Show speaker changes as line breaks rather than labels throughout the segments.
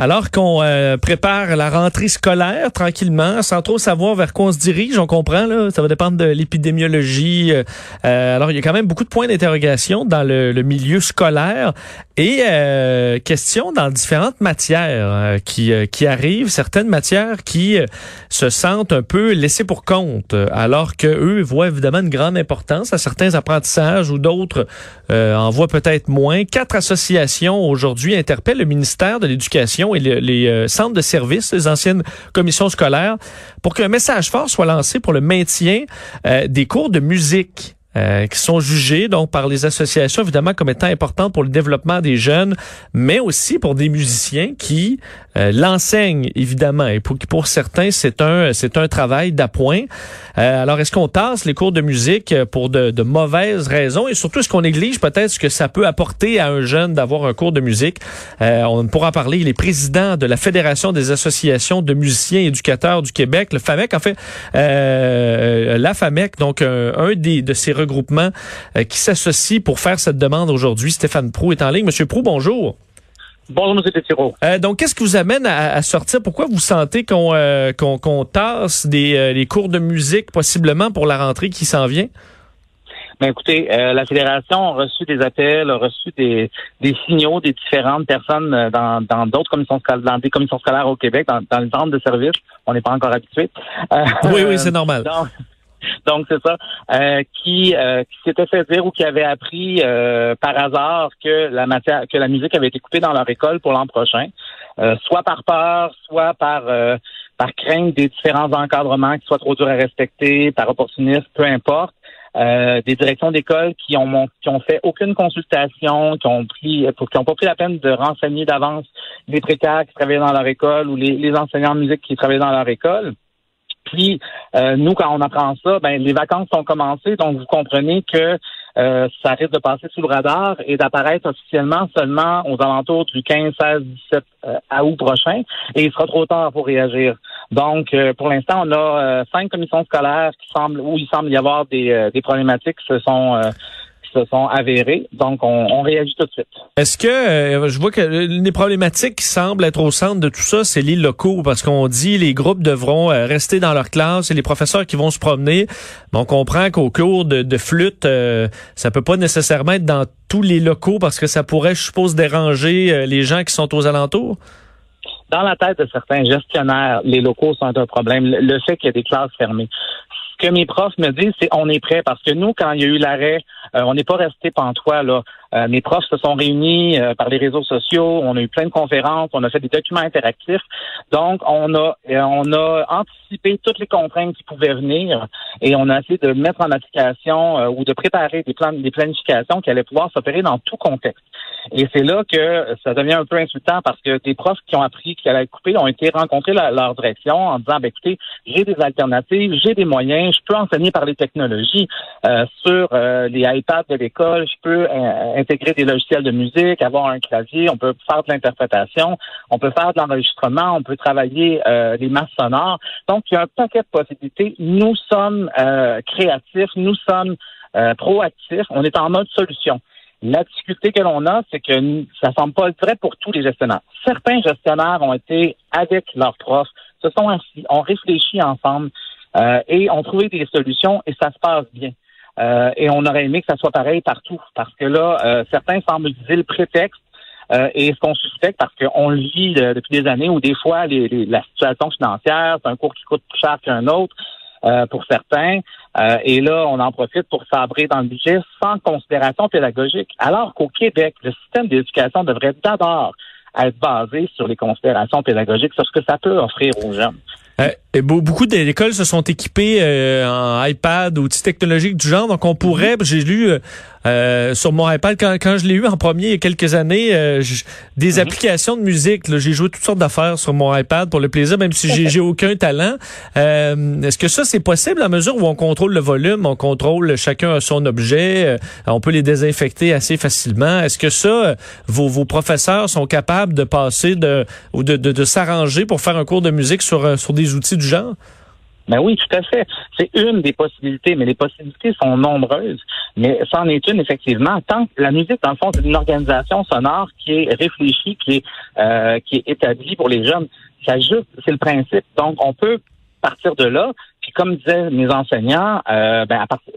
Alors qu'on euh, prépare la rentrée scolaire tranquillement, sans trop savoir vers quoi on se dirige, on comprend, là, ça va dépendre de l'épidémiologie. Euh, euh, alors, il y a quand même beaucoup de points d'interrogation dans le, milieu scolaire et questions dans différentes matières qui, qui arrivent, certaines matières qui se sentent un peu laissées pour compte, alors que eux voient évidemment une grande importance à certains apprentissages ou d'autres en voient peut-être moins. Quatre associations aujourd'hui interpellent le ministère de l'Éducation et les, euh, centres de services, les anciennes commissions scolaires, pour qu'un message fort soit lancé pour le maintien euh, des cours de musique euh, qui sont jugés donc par les associations évidemment comme étant importantes pour le développement des jeunes, mais aussi pour des musiciens qui euh, l'enseignent évidemment et pour pour certains c'est un c'est un travail d'appoint. Euh, alors est-ce qu'on tasse les cours de musique pour de, de mauvaises raisons? Et surtout est-ce qu'on néglige peut-être ce que ça peut apporter à un jeune d'avoir un cours de musique? On pourra parler. Il est président de la Fédération des associations de musiciens éducateurs du Québec, le FAMEC en fait, la FAMEC donc un, un des de ces regroupement euh, qui s'associe pour faire cette demande aujourd'hui. Stéphane Prou est en ligne. Monsieur Prou, bonjour.
Bonjour, M. Tétiro.
Euh, donc, qu'est-ce qui vous amène à, sortir? Pourquoi vous sentez qu'on euh, qu'on tasse des les cours de musique possiblement pour la rentrée qui s'en vient?
Ben écoutez, la fédération a reçu des appels, a reçu des, des signaux des différentes personnes dans dans d'autres commissions scolaires, dans des commissions scolaires au Québec, dans, dans les centres de service. On n'est pas encore habitué.
oui, oui, c'est normal.
Donc c'est ça, euh, qui, euh, qui s'était fait dire ou qui avait appris euh, par hasard que la matière, que la musique avait été coupée dans leur école pour l'an prochain, soit par peur, soit par par crainte des différents encadrements qui soient trop durs à respecter, par opportunisme, peu importe. des directions d'école qui ont fait aucune consultation, qui ont pris pas pris la peine de renseigner d'avance les précaires qui travaillaient dans leur école ou les, les enseignants de musique qui travaillaient dans leur école. Puis euh, nous, quand on apprend ça, ben les vacances sont commencées, donc vous comprenez que euh, ça risque de passer sous le radar et d'apparaître officiellement seulement aux alentours du 15, 16, 17 août prochain, et il sera trop tard pour réagir. Donc, euh, pour l'instant, on a cinq commissions scolaires qui semblent où il semble y avoir des, des problématiques qui se sont se sont avérés. Donc, on, réagit tout de suite.
Est-ce que euh, je vois que les problématiques qui semblent être au centre de tout ça, c'est les locaux, parce qu'on dit les groupes devront euh, rester dans leur classe et les professeurs qui vont se promener. on comprend qu'au cours de, flûte, euh, ça peut pas nécessairement être dans tous les locaux parce que ça pourrait, je suppose, déranger les gens qui sont aux alentours
dans la tête de certains gestionnaires, les locaux sont un problème. Le fait qu'il y ait des classes fermées que mes profs me disent, c'est on est prêt parce que nous, quand il y a eu l'arrêt, euh, on n'est pas resté pantois là. Euh, mes profs se sont réunis euh, par les réseaux sociaux, on a eu plein de conférences, on a fait des documents interactifs. Donc, on a on a anticipé toutes les contraintes qui pouvaient venir et on a essayé de mettre en application ou de préparer des plans des planifications qui allaient pouvoir s'opérer dans tout contexte. Et c'est là que ça devient un peu insultant parce que des profs qui ont appris qu'il allait coupé ont été rencontrés leur direction en disant, ben, écoutez, j'ai des alternatives, j'ai des moyens, je peux enseigner par les technologies euh, sur euh, les iPads de l'école, je peux euh, intégrer des logiciels de musique, avoir un clavier, on peut faire de l'interprétation, on peut faire de l'enregistrement, on peut travailler des masses sonores. Donc, il y a un paquet de possibilités. Nous sommes créatifs, nous sommes proactifs, on est en mode solution. La difficulté que l'on a, c'est que ça semble pas vrai pour tous les gestionnaires. Certains gestionnaires ont été avec leurs profs, se sont assis, ont réfléchi ensemble euh, et ont trouvé des solutions et ça se passe bien. Euh, et on aurait aimé que ça soit pareil partout parce que là, euh, certains semblent utiliser le prétexte et ce qu'on suspecte parce qu'on le vit depuis des années où des fois les, la situation financière, c'est un cours qui coûte plus cher qu'un autre. Euh, pour certains. Euh, et là, on en profite pour sabrer dans le budget sans considération pédagogique. Alors qu'au Québec, le système d'éducation devrait d'abord être basé sur les considérations pédagogiques, sur ce que ça peut offrir aux jeunes.
Euh, beaucoup d'écoles se sont équipées euh, en iPad ou outils technologiques du genre, donc on pourrait, mhm. j'ai lu euh, sur mon iPad quand, quand je l'ai eu en premier il y a quelques années, des mhm. applications de musique. J'ai joué toutes sortes d'affaires sur mon iPad pour le plaisir, même si j'ai aucun talent. Est-ce que ça c'est possible à mesure où on contrôle le volume, on contrôle chacun son objet, on peut les désinfecter assez facilement. Est-ce que ça, vos, vos professeurs sont capables de passer de ou de, de, de s'arranger pour faire un cours de musique sur sur des outils du genre?
Ben oui, tout à fait. C'est une des possibilités, mais les possibilités sont nombreuses. Mais c'en est une, effectivement. Tant que la musique, dans le fond, c'est une organisation sonore qui est réfléchie, qui est, euh, qui est établie pour les jeunes. Ça juste, c'est le principe. Donc, on peut partir de là. Puis, comme disaient mes enseignants, euh, ben, à partir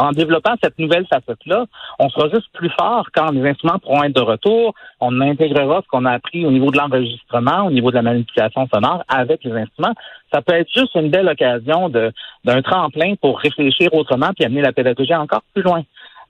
en développant cette nouvelle facette-là, on sera juste plus fort quand les instruments pourront être de retour. On intégrera ce qu'on a appris au niveau de l'enregistrement, au niveau de la manipulation sonore avec les instruments. Ça peut être juste une belle occasion d'un tremplin pour réfléchir autrement puis amener la pédagogie encore plus loin.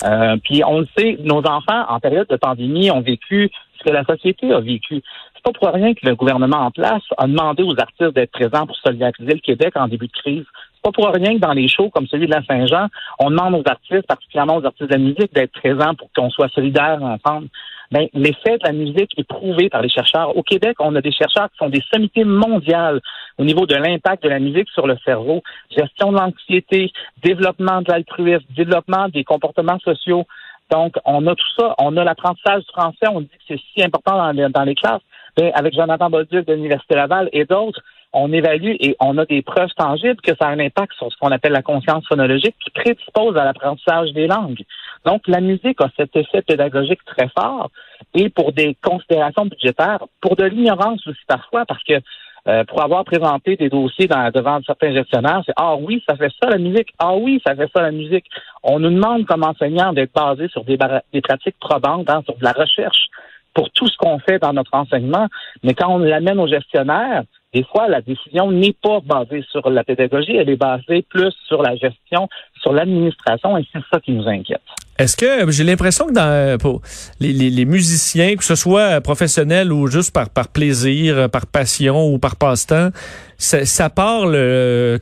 Euh, puis on le sait, nos enfants en période de pandémie ont vécu ce que la société a vécu. C'est pas pour rien que le gouvernement en place a demandé aux artistes d'être présents pour solidariser le Québec en début de crise. Pas pour rien que dans les shows comme celui de la Saint-Jean, on demande aux artistes, particulièrement aux artistes de la musique, d'être présents pour qu'on soit solidaires ensemble. Ben, l'effet de la musique est prouvé par les chercheurs. Au Québec, on a des chercheurs qui sont des sommités mondiales au niveau de l'impact de la musique sur le cerveau, gestion de l'anxiété, développement de l'altruisme, développement des comportements sociaux. Donc, on a tout ça. On a l'apprentissage du français. On dit que c'est si important dans les, classes. Ben, avec Jonathan Bolduc de l'Université Laval et d'autres, on évalue et on a des preuves tangibles que ça a un impact sur ce qu'on appelle la conscience phonologique qui prédispose à l'apprentissage des langues. Donc, la musique a cet effet pédagogique très fort et pour des considérations budgétaires, pour de l'ignorance aussi parfois, parce que euh, pour avoir présenté des dossiers devant certains gestionnaires, c'est ah oui, ça fait ça la musique, ah oui, ça fait ça la musique. On nous demande comme enseignants d'être basés sur des, pratiques probantes, hein, sur de la recherche pour tout ce qu'on fait dans notre enseignement, mais quand on l'amène aux gestionnaires, des fois, la décision n'est pas basée sur la pédagogie, elle est basée plus sur la gestion, sur l'administration, et c'est ça qui nous inquiète.
Est-ce que j'ai l'impression que dans pour les, les, les, musiciens, que ce soit professionnels ou juste par, par plaisir, par passion ou par passe-temps, ça, ça parle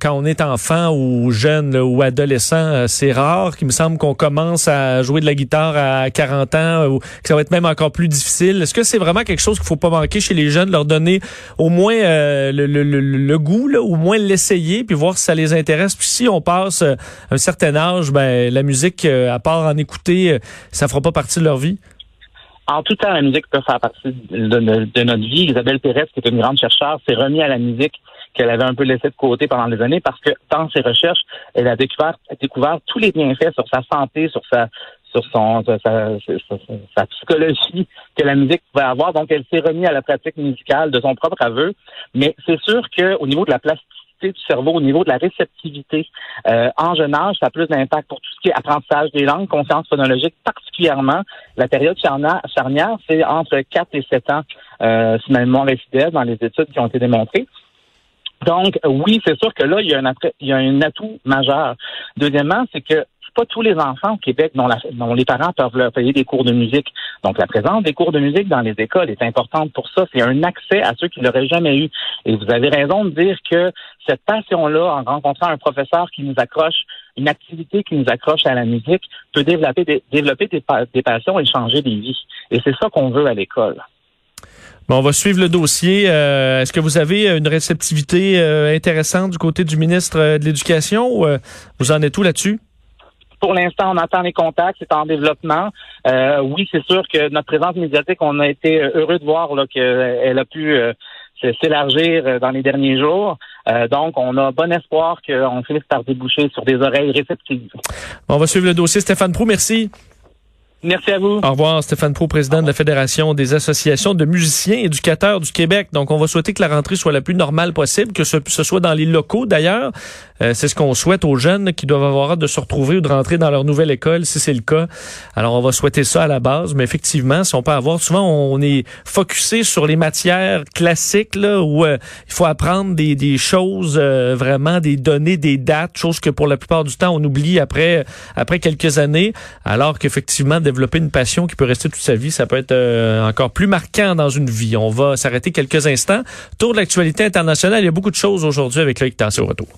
quand on est enfant ou jeune ou adolescent, euh, c'est rare. qu'il me semble qu'on commence à jouer de la guitare à 40 ans ou que ça va être même encore plus difficile. Est-ce que c'est vraiment quelque chose qu'il faut pas manquer chez les jeunes, leur donner au moins euh, le, le, le, goût, là, au moins l'essayer, puis voir si ça les intéresse? Puis si on passe euh, un certain âge, ben la musique, à part en écouter, ça fera pas partie de leur vie?
En tout temps, la musique peut faire partie de, notre vie. Isabelle Pérez, qui est une grande chercheure, s'est remis à la musique qu'elle avait un peu laissé de côté pendant des années parce que dans ses recherches, elle a découvert, tous les bienfaits sur sa santé, sur sa sur son sa, psychologie que la musique pouvait avoir. Donc, elle s'est remise à la pratique musicale de son propre aveu. Mais c'est sûr qu'au niveau de la du cerveau, au niveau de la réceptivité, euh, en jeune âge, ça a plus d'impact pour tout ce qui est apprentissage des langues, conscience phonologique, particulièrement. La période charnière, c'est entre 4 et 7 ans, euh, si ma dans les études qui ont été démontrées. Donc, oui, c'est sûr que là, il y a un, il y a un atout majeur. Deuxièmement, c'est que tous les enfants au Québec dont, les parents peuvent leur payer des cours de musique. Donc, la présence des cours de musique dans les écoles est importante pour ça. C'est un accès à ceux qui l'auraient jamais eu. Et vous avez raison de dire que cette passion-là, en rencontrant un professeur qui nous accroche, une activité qui nous accroche à la musique, peut développer des, développer des passions et changer des vies. Et c'est ça qu'on veut à l'école.
Bon, on va suivre le dossier. Euh, est-ce que vous avez une réceptivité euh, intéressante du côté du ministre euh, de l'Éducation ou vous en êtes où là-dessus?
Pour l'instant, on attend les contacts, c'est en développement. oui, c'est sûr que notre présence médiatique, on a été heureux de voir qu'elle a pu s'élargir dans les derniers jours. donc, on a bon espoir qu'on finisse par déboucher sur des oreilles réceptives.
on va suivre le dossier. Stéphane Prou, merci.
Merci à vous.
Au revoir, Stéphane Pro, président de la Fédération des associations de musiciens éducateurs du Québec. Donc, on va souhaiter que la rentrée soit la plus normale possible, que ce, soit dans les locaux d'ailleurs. Euh, c'est ce qu'on souhaite aux jeunes qui doivent avoir hâte de se retrouver ou de rentrer dans leur nouvelle école, si c'est le cas. Alors, on va souhaiter ça à la base, mais effectivement, si on peut avoir, souvent, on est focusé sur les matières classiques, là, où euh, il faut apprendre des, des choses, euh, vraiment des données, des dates, choses que pour la plupart du temps, on oublie après, après quelques années, alors qu'effectivement, développer une passion qui peut rester toute sa vie, ça peut être euh, encore plus marquant dans une vie. On va s'arrêter quelques instants. Tour de l'actualité internationale, il y a beaucoup de choses aujourd'hui avec Loïc Tassé au retour.